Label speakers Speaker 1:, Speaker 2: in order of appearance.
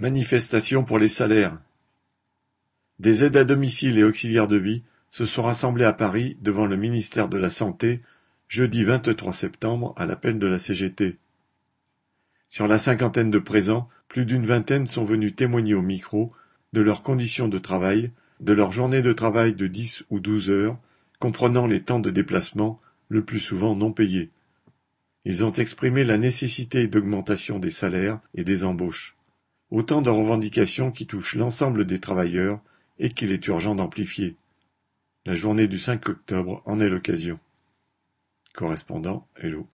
Speaker 1: Manifestation pour les salaires. Des aides à domicile et auxiliaires de vie se sont rassemblés à Paris devant le ministère de la Santé jeudi 23 septembre à l'appel de la CGT. Sur la cinquantaine de présents, plus d'une vingtaine sont venus témoigner au micro de leurs conditions de travail, de leur journée de travail de dix ou douze heures, comprenant les temps de déplacement, le plus souvent non payés. Ils ont exprimé la nécessité d'augmentation des salaires et des embauches. Autant de revendications qui touchent l'ensemble des travailleurs et qu'il est urgent d'amplifier. La journée du 5 octobre en est l'occasion. Correspondant Hello.